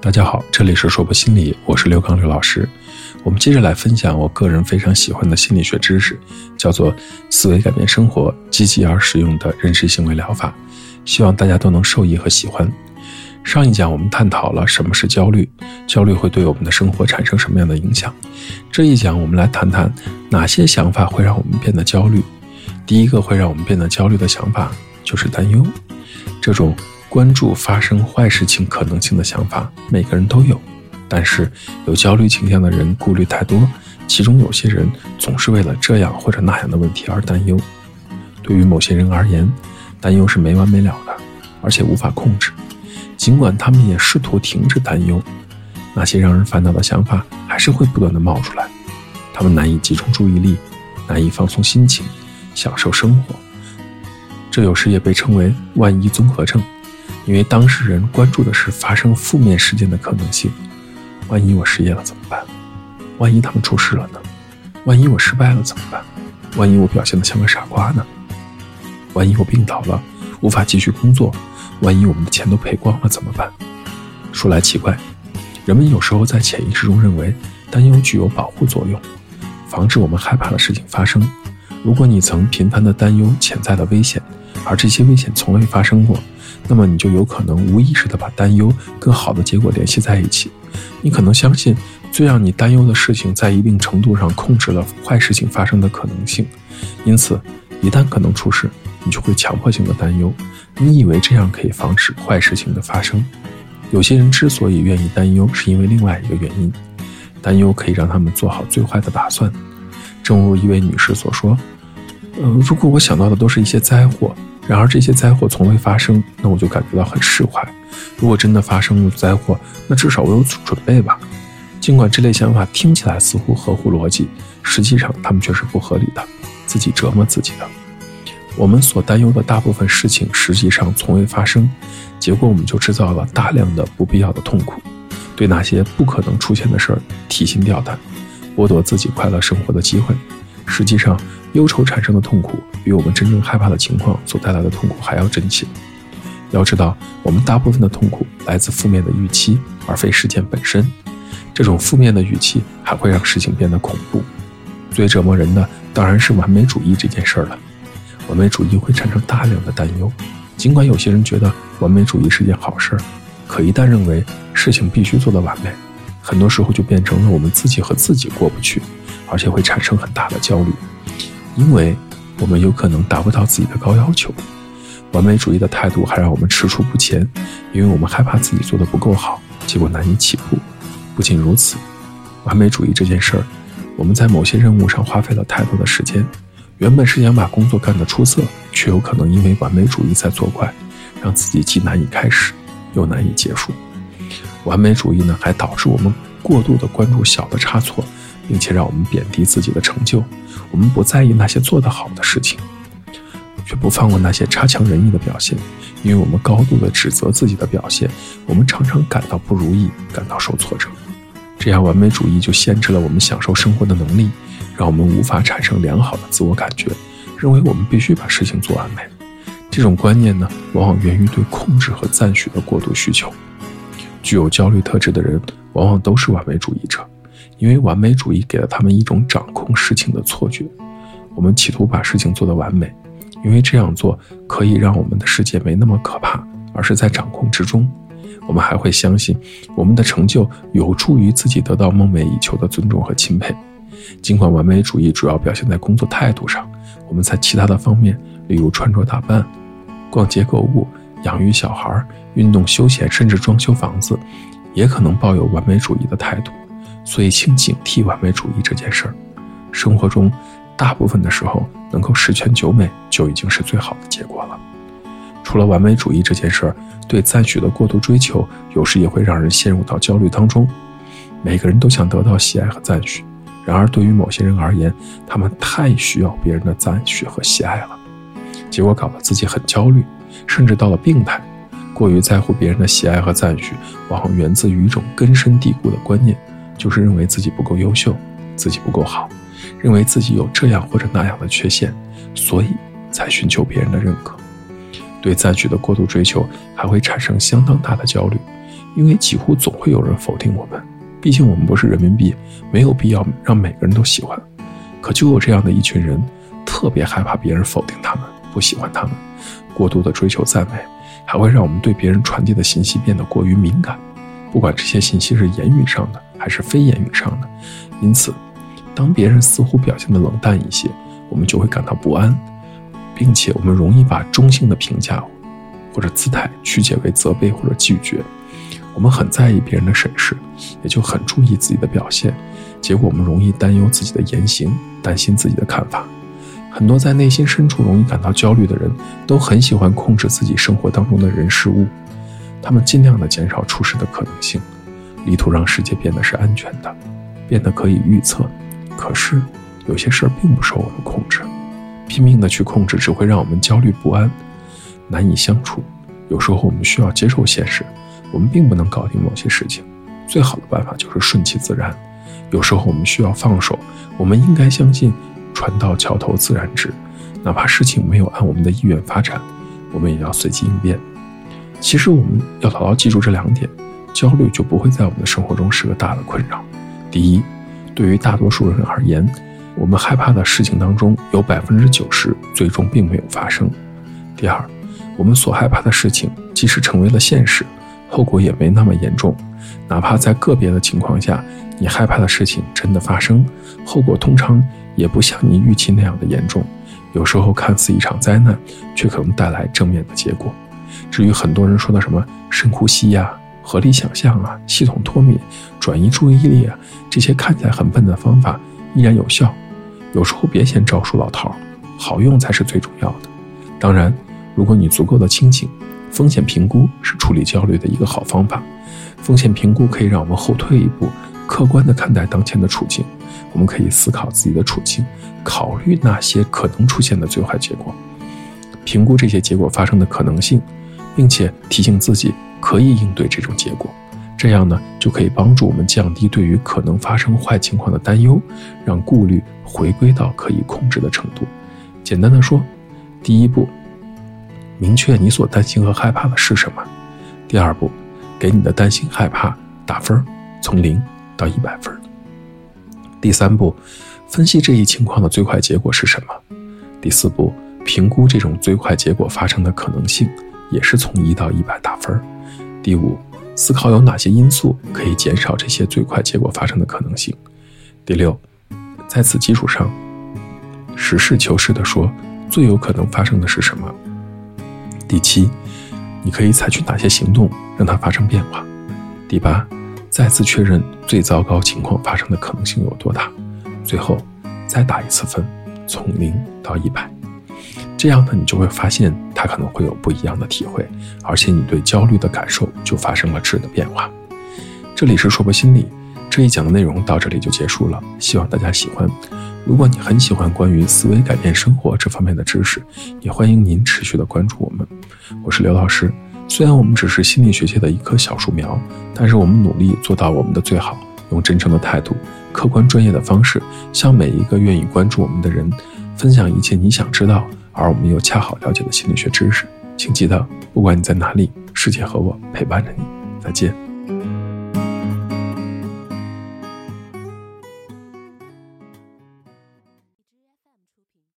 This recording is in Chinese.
大家好，这里是说博心理，我是刘刚刘老师。我们接着来分享我个人非常喜欢的心理学知识，叫做“思维改变生活，积极而实用的认知行为疗法”。希望大家都能受益和喜欢。上一讲我们探讨了什么是焦虑，焦虑会对我们的生活产生什么样的影响。这一讲我们来谈谈哪些想法会让我们变得焦虑。第一个会让我们变得焦虑的想法就是担忧，这种。关注发生坏事情可能性的想法，每个人都有，但是有焦虑倾向的人顾虑太多，其中有些人总是为了这样或者那样的问题而担忧。对于某些人而言，担忧是没完没了的，而且无法控制。尽管他们也试图停止担忧，那些让人烦恼的想法还是会不断的冒出来。他们难以集中注意力，难以放松心情，享受生活。这有时也被称为“万一综合症”。因为当事人关注的是发生负面事件的可能性，万一我失业了怎么办？万一他们出事了呢？万一我失败了怎么办？万一我表现得像个傻瓜呢？万一我病倒了，无法继续工作？万一我们的钱都赔光了怎么办？说来奇怪，人们有时候在潜意识中认为担忧具有保护作用，防止我们害怕的事情发生。如果你曾频繁地担忧潜在的危险，而这些危险从未发生过。那么你就有可能无意识地把担忧跟好的结果联系在一起。你可能相信，最让你担忧的事情在一定程度上控制了坏事情发生的可能性，因此一旦可能出事，你就会强迫性的担忧。你以为这样可以防止坏事情的发生。有些人之所以愿意担忧，是因为另外一个原因：担忧可以让他们做好最坏的打算。正如一位女士所说：“呃，如果我想到的都是一些灾祸。”然而这些灾祸从未发生，那我就感觉到很释怀。如果真的发生了灾祸，那至少我有准备吧。尽管这类想法听起来似乎合乎逻辑，实际上他们却是不合理的，自己折磨自己的。我们所担忧的大部分事情实际上从未发生，结果我们就制造了大量的不必要的痛苦，对那些不可能出现的事儿提心吊胆，剥夺自己快乐生活的机会。实际上。忧愁产生的痛苦，比我们真正害怕的情况所带来的痛苦还要真切。要知道，我们大部分的痛苦来自负面的预期，而非事件本身。这种负面的预期还会让事情变得恐怖。最折磨人的当然是完美主义这件事儿了。完美主义会产生大量的担忧。尽管有些人觉得完美主义是件好事儿，可一旦认为事情必须做得完美，很多时候就变成了我们自己和自己过不去，而且会产生很大的焦虑。因为我们有可能达不到自己的高要求，完美主义的态度还让我们踟蹰不前，因为我们害怕自己做的不够好，结果难以起步。不仅如此，完美主义这件事儿，我们在某些任务上花费了太多的时间，原本是想把工作干得出色，却有可能因为完美主义在作怪，让自己既难以开始，又难以结束。完美主义呢，还导致我们过度的关注小的差错。并且让我们贬低自己的成就，我们不在意那些做得好的事情，却不放过那些差强人意的表现，因为我们高度的指责自己的表现，我们常常感到不如意，感到受挫折。这样完美主义就限制了我们享受生活的能力，让我们无法产生良好的自我感觉，认为我们必须把事情做完美。这种观念呢，往往源于对控制和赞许的过度需求。具有焦虑特质的人，往往都是完美主义者。因为完美主义给了他们一种掌控事情的错觉，我们企图把事情做得完美，因为这样做可以让我们的世界没那么可怕，而是在掌控之中。我们还会相信我们的成就有助于自己得到梦寐以求的尊重和钦佩。尽管完美主义主要表现在工作态度上，我们在其他的方面，例如穿着打扮、逛街购物、养育小孩、运动休闲，甚至装修房子，也可能抱有完美主义的态度。所以，请警惕完美主义这件事儿。生活中，大部分的时候，能够十全九美就已经是最好的结果了。除了完美主义这件事儿，对赞许的过度追求，有时也会让人陷入到焦虑当中。每个人都想得到喜爱和赞许，然而对于某些人而言，他们太需要别人的赞许和喜爱了，结果搞得自己很焦虑，甚至到了病态。过于在乎别人的喜爱和赞许，往往源自于一种根深蒂固的观念。就是认为自己不够优秀，自己不够好，认为自己有这样或者那样的缺陷，所以才寻求别人的认可。对赞许的过度追求还会产生相当大的焦虑，因为几乎总会有人否定我们。毕竟我们不是人民币，没有必要让每个人都喜欢。可就有这样的一群人，特别害怕别人否定他们，不喜欢他们，过度的追求赞美，还会让我们对别人传递的信息变得过于敏感。不管这些信息是言语上的还是非言语上的，因此，当别人似乎表现的冷淡一些，我们就会感到不安，并且我们容易把中性的评价或者姿态曲解为责备或者拒绝。我们很在意别人的审视，也就很注意自己的表现，结果我们容易担忧自己的言行，担心自己的看法。很多在内心深处容易感到焦虑的人，都很喜欢控制自己生活当中的人事物，他们尽量的减少出事的可能性，力图让世界变得是安全的，变得可以预测。可是有些事儿并不受我们控制，拼命的去控制，只会让我们焦虑不安，难以相处。有时候我们需要接受现实。我们并不能搞定某些事情，最好的办法就是顺其自然。有时候我们需要放手，我们应该相信“船到桥头自然直”，哪怕事情没有按我们的意愿发展，我们也要随机应变。其实我们要牢牢记住这两点，焦虑就不会在我们的生活中是个大的困扰。第一，对于大多数人而言，我们害怕的事情当中有百分之九十最终并没有发生。第二，我们所害怕的事情即使成为了现实。后果也没那么严重，哪怕在个别的情况下，你害怕的事情真的发生，后果通常也不像你预期那样的严重。有时候看似一场灾难，却可能带来正面的结果。至于很多人说的什么深呼吸呀、合理想象啊、系统脱敏、转移注意力啊，这些看起来很笨的方法依然有效。有时候别嫌招数老套，好用才是最重要的。当然，如果你足够的清醒。风险评估是处理焦虑的一个好方法。风险评估可以让我们后退一步，客观地看待当前的处境。我们可以思考自己的处境，考虑那些可能出现的最坏结果，评估这些结果发生的可能性，并且提醒自己可以应对这种结果。这样呢，就可以帮助我们降低对于可能发生坏情况的担忧，让顾虑回归到可以控制的程度。简单的说，第一步。明确你所担心和害怕的是什么。第二步，给你的担心害怕打分，从零到一百分。第三步，分析这一情况的最坏结果是什么。第四步，评估这种最坏结果发生的可能性，也是从一到一百打分。第五，思考有哪些因素可以减少这些最快结果发生的可能性。第六，在此基础上，实事求是地说，最有可能发生的是什么。第七，你可以采取哪些行动让它发生变化？第八，再次确认最糟糕情况发生的可能性有多大？最后，再打一次分，从零到一百。这样呢，你就会发现他可能会有不一样的体会，而且你对焦虑的感受就发生了质的变化。这里是说博心理，这一讲的内容到这里就结束了，希望大家喜欢。如果你很喜欢关于思维改变生活这方面的知识，也欢迎您持续的关注我们。我是刘老师，虽然我们只是心理学界的一棵小树苗，但是我们努力做到我们的最好，用真诚的态度、客观专业的方式，向每一个愿意关注我们的人，分享一切你想知道而我们又恰好了解的心理学知识。请记得，不管你在哪里，世界和我陪伴着你。再见。